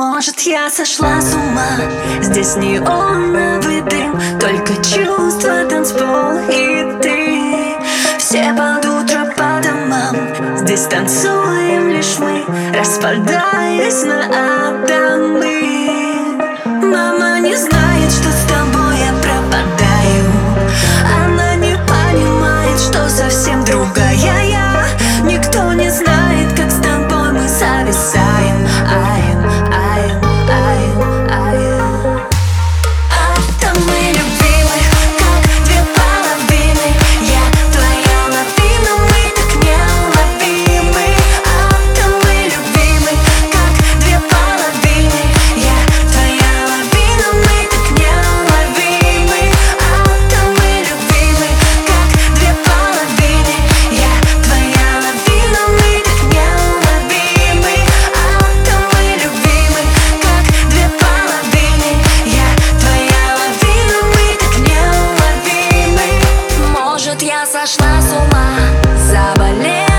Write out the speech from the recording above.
Может я сошла с ума? Здесь неоновый дым. Только чувства, танцпол и ты. Все под утро по домам. Здесь танцуем лишь мы Распадаясь на атомы. Мама не знает с ума заболел.